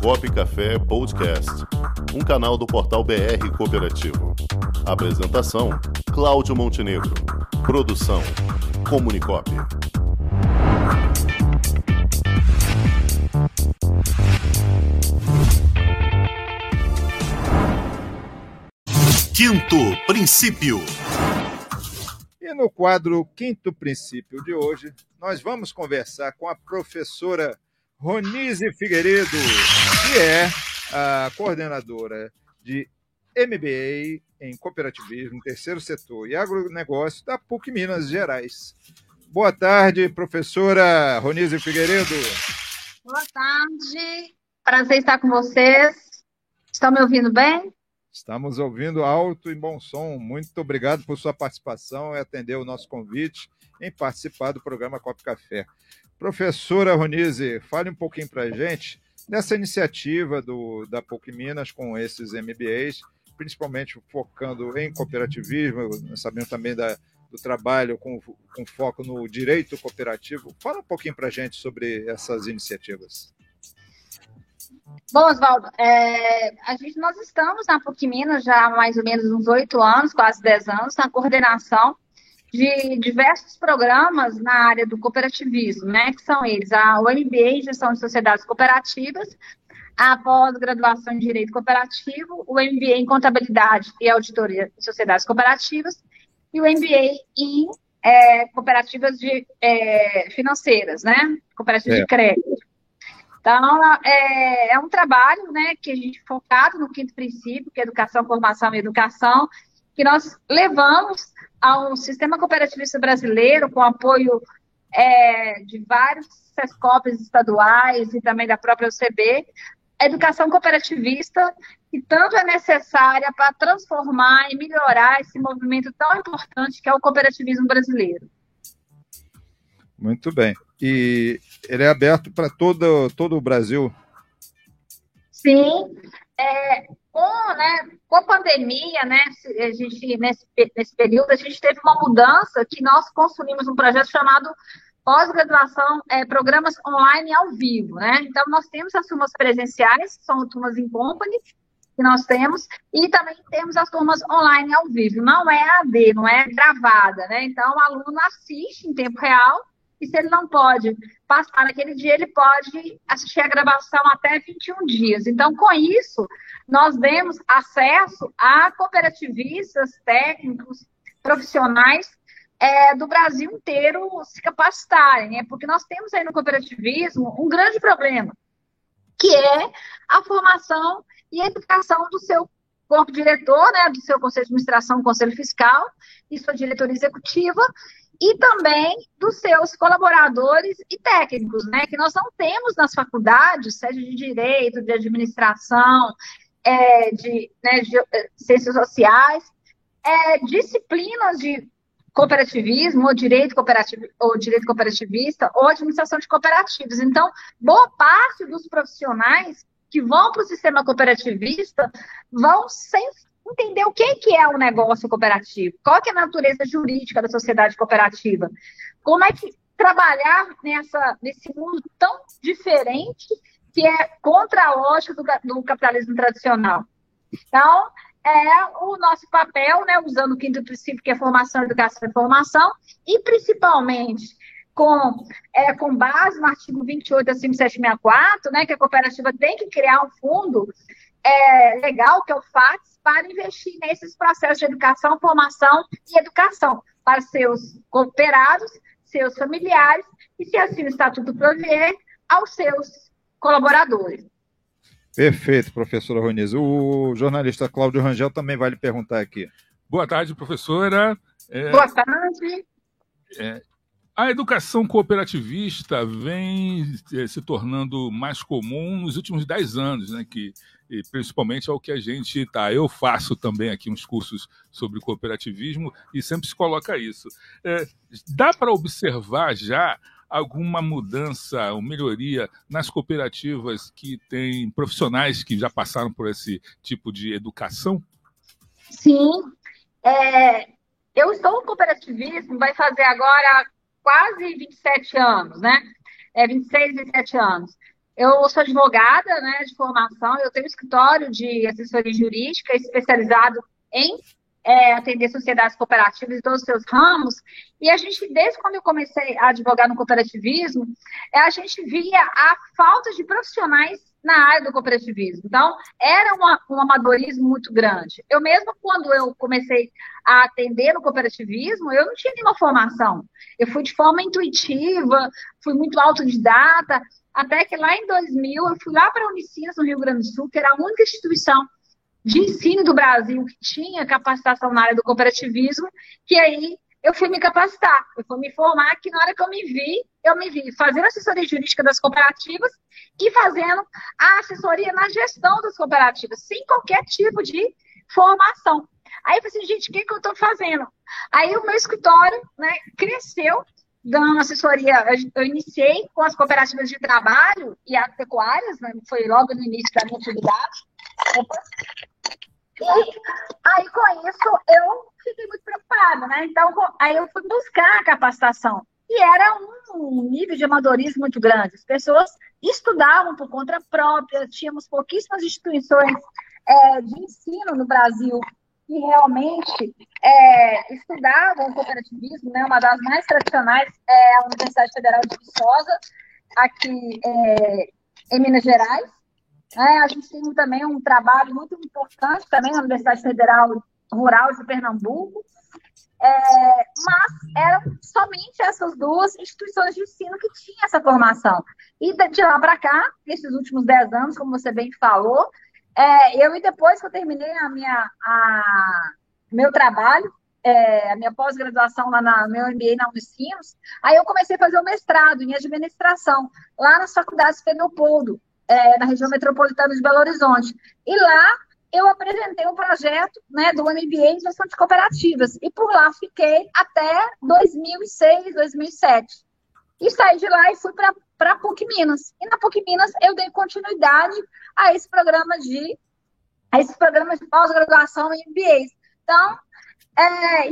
Copo Café Podcast, um canal do portal BR Cooperativo. Apresentação: Cláudio Montenegro. Produção: Comunicop. Quinto princípio. E no quadro Quinto Princípio de hoje, nós vamos conversar com a professora Ronise Figueiredo, que é a coordenadora de MBA em Cooperativismo, Terceiro Setor e Agronegócio da PUC Minas Gerais. Boa tarde, professora Ronise Figueiredo. Boa tarde, prazer estar com vocês. Estão me ouvindo bem? Estamos ouvindo alto e bom som. Muito obrigado por sua participação e atender o nosso convite em participar do programa Copo Café. Professora Ronise, fale um pouquinho para a gente dessa iniciativa do, da PUC Minas com esses MBAs, principalmente focando em cooperativismo, sabendo também da, do trabalho com, com foco no direito cooperativo. Fala um pouquinho para a gente sobre essas iniciativas. Bom, Oswaldo, é, a gente, nós estamos na PUC Minas já há mais ou menos uns oito anos, quase dez anos, na coordenação de diversos programas na área do cooperativismo, né? Que são eles a, em Gestão de Sociedades Cooperativas, a pós-graduação em Direito Cooperativo, o MBA em Contabilidade e Auditoria de Sociedades Cooperativas e o MBA em é, cooperativas de, é, financeiras, né? Cooperativas é. de crédito. Então, é, é, um trabalho né, que a gente focado no quinto princípio, que é educação, formação e educação, que nós levamos ao sistema cooperativista brasileiro, com apoio é, de vários SESCOPs estaduais e também da própria UCB, a educação cooperativista, que tanto é necessária para transformar e melhorar esse movimento tão importante que é o cooperativismo brasileiro. Muito bem. E ele é aberto para todo, todo o Brasil? Sim. É, com, né, com a pandemia, né, a gente, nesse, nesse período, a gente teve uma mudança que nós consumimos um projeto chamado pós-graduação, é, programas online ao vivo, né? Então, nós temos as turmas presenciais, são turmas em company, que nós temos, e também temos as turmas online ao vivo. Não é AD, não é gravada, né? Então, o aluno assiste em tempo real e se ele não pode passar naquele dia, ele pode assistir a gravação até 21 dias. Então, com isso, nós demos acesso a cooperativistas, técnicos, profissionais é, do Brasil inteiro se capacitarem, né? porque nós temos aí no cooperativismo um grande problema, que é a formação e a educação do seu corpo diretor, né, do seu conselho de administração, conselho fiscal e sua diretoria executiva, e também dos seus colaboradores e técnicos, né? Que nós não temos nas faculdades, seja de direito, de administração, é, de, né, de é, ciências sociais, é, disciplinas de cooperativismo, ou direito, cooperativo, ou direito cooperativista, ou administração de cooperativas. Então, boa parte dos profissionais que vão para o sistema cooperativista vão sem entender o que, que é um negócio cooperativo, qual é a natureza jurídica da sociedade cooperativa, como é que trabalhar nessa, nesse mundo tão diferente que é contra a lógica do, do capitalismo tradicional. Então, é o nosso papel, né, usando o quinto princípio, que é formação, educação e formação, e principalmente com, é, com base no artigo 28 da 5764, né, que a cooperativa tem que criar um fundo é, legal, que é o FATS, para investir nesses processos de educação, formação e educação para seus cooperados, seus familiares e, se assim o Estatuto prover, aos seus colaboradores. Perfeito, professora Roniz. O jornalista Cláudio Rangel também vai lhe perguntar aqui. Boa tarde, professora. É, Boa tarde. É, a educação cooperativista vem é, se tornando mais comum nos últimos dez anos, né, que principalmente é o que a gente tá. Eu faço também aqui uns cursos sobre cooperativismo e sempre se coloca isso. É, dá para observar já alguma mudança ou melhoria nas cooperativas que têm profissionais que já passaram por esse tipo de educação? Sim. É, eu estou no cooperativismo, vai fazer agora quase 27 anos, né? É 26, 27 anos. Eu sou advogada, né, de formação, eu tenho um escritório de assessoria jurídica especializado em é, atender sociedades cooperativas em todos os seus ramos, e a gente, desde quando eu comecei a advogar no cooperativismo, é, a gente via a falta de profissionais na área do cooperativismo. Então, era uma, um amadorismo muito grande. Eu mesmo, quando eu comecei a atender no cooperativismo, eu não tinha nenhuma formação. Eu fui de forma intuitiva, fui muito autodidata, até que lá em 2000, eu fui lá para a Unicinas, no Rio Grande do Sul, que era a única instituição de ensino do Brasil que tinha capacitação na área do cooperativismo, que aí eu fui me capacitar, eu fui me formar, que na hora que eu me vi, eu me vi fazendo assessoria jurídica das cooperativas e fazendo a assessoria na gestão das cooperativas, sem qualquer tipo de formação. Aí eu falei assim, gente, o que, que eu estou fazendo? Aí o meu escritório né, cresceu, dando assessoria. Eu iniciei com as cooperativas de trabalho e agropecuárias, né, foi logo no início da minha atividade. E aí, com isso, eu fiquei muito preocupada, né? Então, aí eu fui buscar a capacitação. E era um nível de amadorismo muito grande. As pessoas estudavam por conta própria, tínhamos pouquíssimas instituições é, de ensino no Brasil que realmente é, estudavam cooperativismo, né? Uma das mais tradicionais é a Universidade Federal de Viçosa, aqui é, em Minas Gerais. É, a gente tem também um trabalho muito importante também na Universidade Federal Rural de Pernambuco, é, mas eram somente essas duas instituições de ensino que tinham essa formação. E de lá para cá, nesses últimos dez anos, como você bem falou, é, eu e depois que eu terminei a minha, a, meu trabalho, é, a minha pós-graduação lá na meu MBA na Unicinos, aí eu comecei a fazer o mestrado em administração, lá nas faculdades Pedro é, na região metropolitana de Belo Horizonte. E lá eu apresentei um projeto né, do MBA em gestão de cooperativas. E por lá fiquei até 2006, 2007. E saí de lá e fui para a PUC Minas. E na PUC Minas eu dei continuidade a esse programa de a esse programa de pós-graduação em MBAs. Então, é,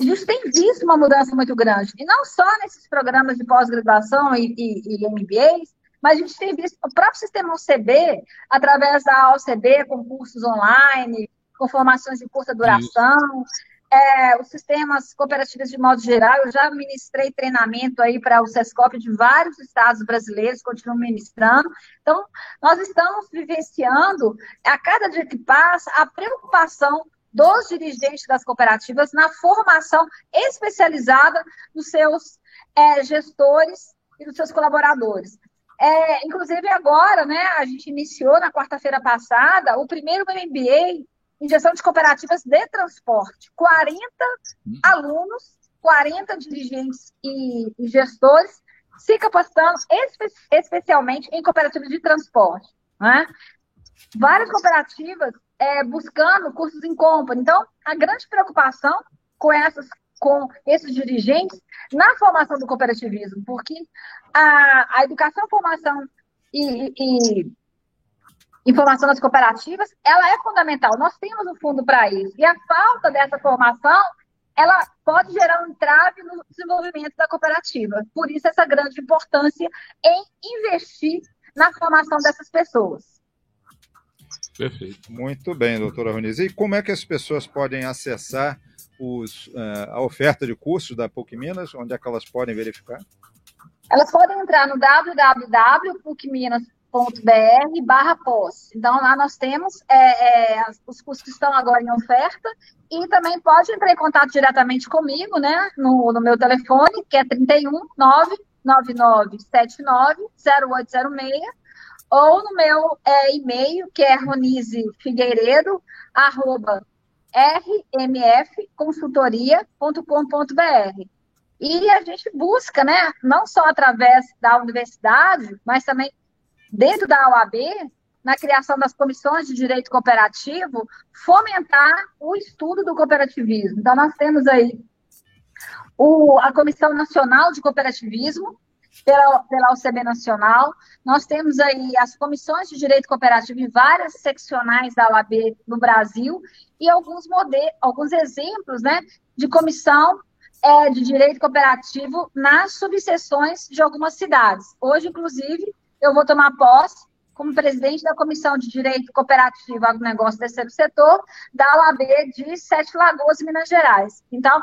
a gente tem visto uma mudança muito grande. E não só nesses programas de pós-graduação e, e, e MBAs, mas a gente tem visto o próprio sistema UCB, através da OCB, com cursos online, com formações de curta duração, é, os sistemas cooperativos de modo geral, eu já ministrei treinamento aí para o SESCOP de vários estados brasileiros, continuo ministrando. Então, nós estamos vivenciando, a cada dia que passa, a preocupação dos dirigentes das cooperativas na formação especializada dos seus é, gestores e dos seus colaboradores. É, inclusive agora, né, a gente iniciou na quarta-feira passada o primeiro MBA em gestão de cooperativas de transporte. 40 hum. alunos, 40 dirigentes e, e gestores se capacitando espe especialmente em cooperativas de transporte. Né? Várias cooperativas é, buscando cursos em company. Então, a grande preocupação com essas com esses dirigentes na formação do cooperativismo, porque a, a educação, formação e, e informação das cooperativas, ela é fundamental. Nós temos um fundo para isso. E a falta dessa formação, ela pode gerar um entrave no desenvolvimento da cooperativa. Por isso, essa grande importância em investir na formação dessas pessoas. Perfeito. Muito bem, doutora Roniz. E como é que as pessoas podem acessar os, uh, a oferta de cursos da PUC Minas? Onde é que elas podem verificar? Elas podem entrar no www.pucminas.br barra pós. Então, lá nós temos é, é, os cursos que estão agora em oferta e também pode entrar em contato diretamente comigo, né, no, no meu telefone, que é 31 99979 0806 ou no meu é, e-mail, que é ronizefigueiredo, arroba rmfconsultoria.com.br. E a gente busca, né, não só através da universidade, mas também dentro da OAB, na criação das comissões de direito cooperativo, fomentar o estudo do cooperativismo. Então, nós temos aí o, a Comissão Nacional de Cooperativismo, pela, pela OCB Nacional. Nós temos aí as comissões de direito cooperativo em várias seccionais da OAB no Brasil e alguns modelos, alguns exemplos né, de comissão é, de direito cooperativo nas subseções de algumas cidades. Hoje, inclusive, eu vou tomar posse como presidente da Comissão de Direito Cooperativo Agronegócio Terceiro Setor da OAB de Sete Lagoas, Minas Gerais. Então,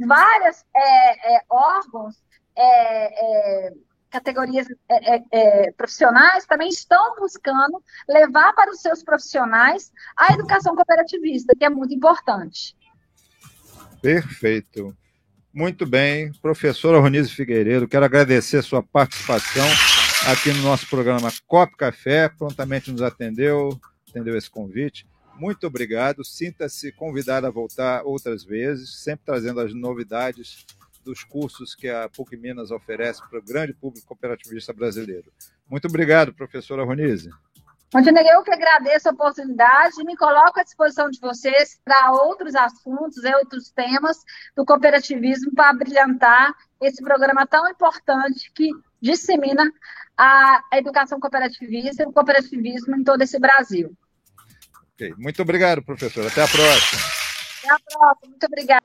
vários é, é, órgãos, é, é categorias é, é, profissionais também estão buscando levar para os seus profissionais a educação cooperativista, que é muito importante. Perfeito. Muito bem, professora Ronise Figueiredo, quero agradecer a sua participação aqui no nosso programa Cop Café, prontamente nos atendeu, atendeu esse convite. Muito obrigado, sinta-se convidada a voltar outras vezes, sempre trazendo as novidades dos cursos que a PUC Minas oferece para o grande público cooperativista brasileiro. Muito obrigado, professora Ronise. Montenegro, eu que agradeço a oportunidade e me coloco à disposição de vocês para outros assuntos e outros temas do cooperativismo para brilhantar esse programa tão importante que dissemina a educação cooperativista e o cooperativismo em todo esse Brasil. Okay. Muito obrigado, professor. Até a próxima. Até a próxima. Muito obrigada.